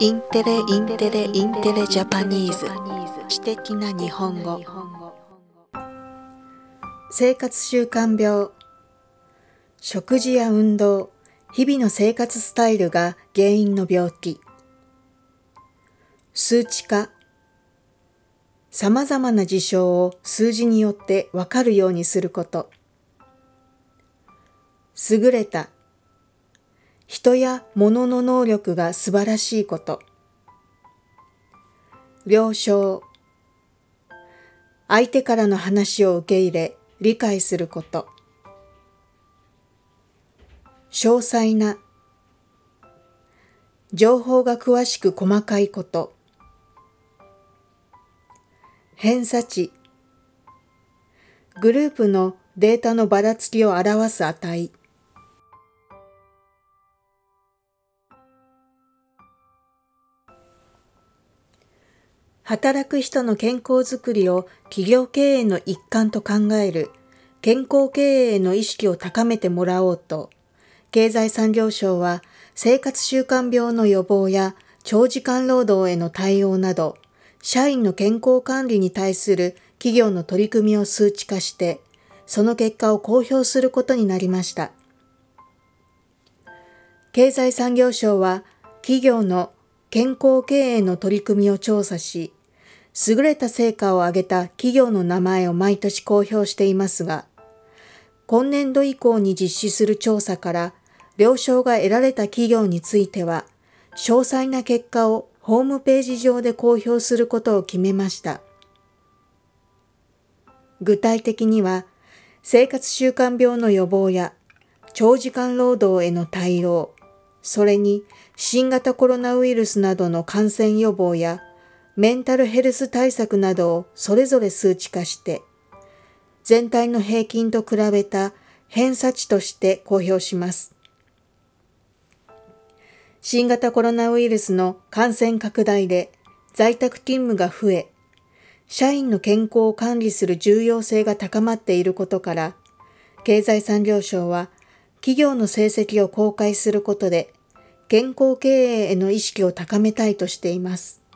Intelli Intelli Intelli Japanese。知的な日本語。生活習慣病。食事や運動。日々の生活スタイルが原因の病気。数値化。様々な事象を数字によってわかるようにすること。優れた人や物の能力が素晴らしいこと。了承。相手からの話を受け入れ、理解すること。詳細な。情報が詳しく細かいこと。偏差値。グループのデータのばらつきを表す値。働く人の健康づくりを企業経営の一環と考える健康経営への意識を高めてもらおうと、経済産業省は生活習慣病の予防や長時間労働への対応など、社員の健康管理に対する企業の取り組みを数値化して、その結果を公表することになりました。経済産業省は企業の健康経営の取り組みを調査し、優れた成果を上げた企業の名前を毎年公表していますが、今年度以降に実施する調査から了承が得られた企業については、詳細な結果をホームページ上で公表することを決めました。具体的には、生活習慣病の予防や長時間労働への対応、それに新型コロナウイルスなどの感染予防やメンタルヘルス対策などをそれぞれ数値化して、全体の平均と比べた偏差値として公表します。新型コロナウイルスの感染拡大で在宅勤務が増え、社員の健康を管理する重要性が高まっていることから、経済産業省は企業の成績を公開することで、健康経営への意識を高めたいとしています。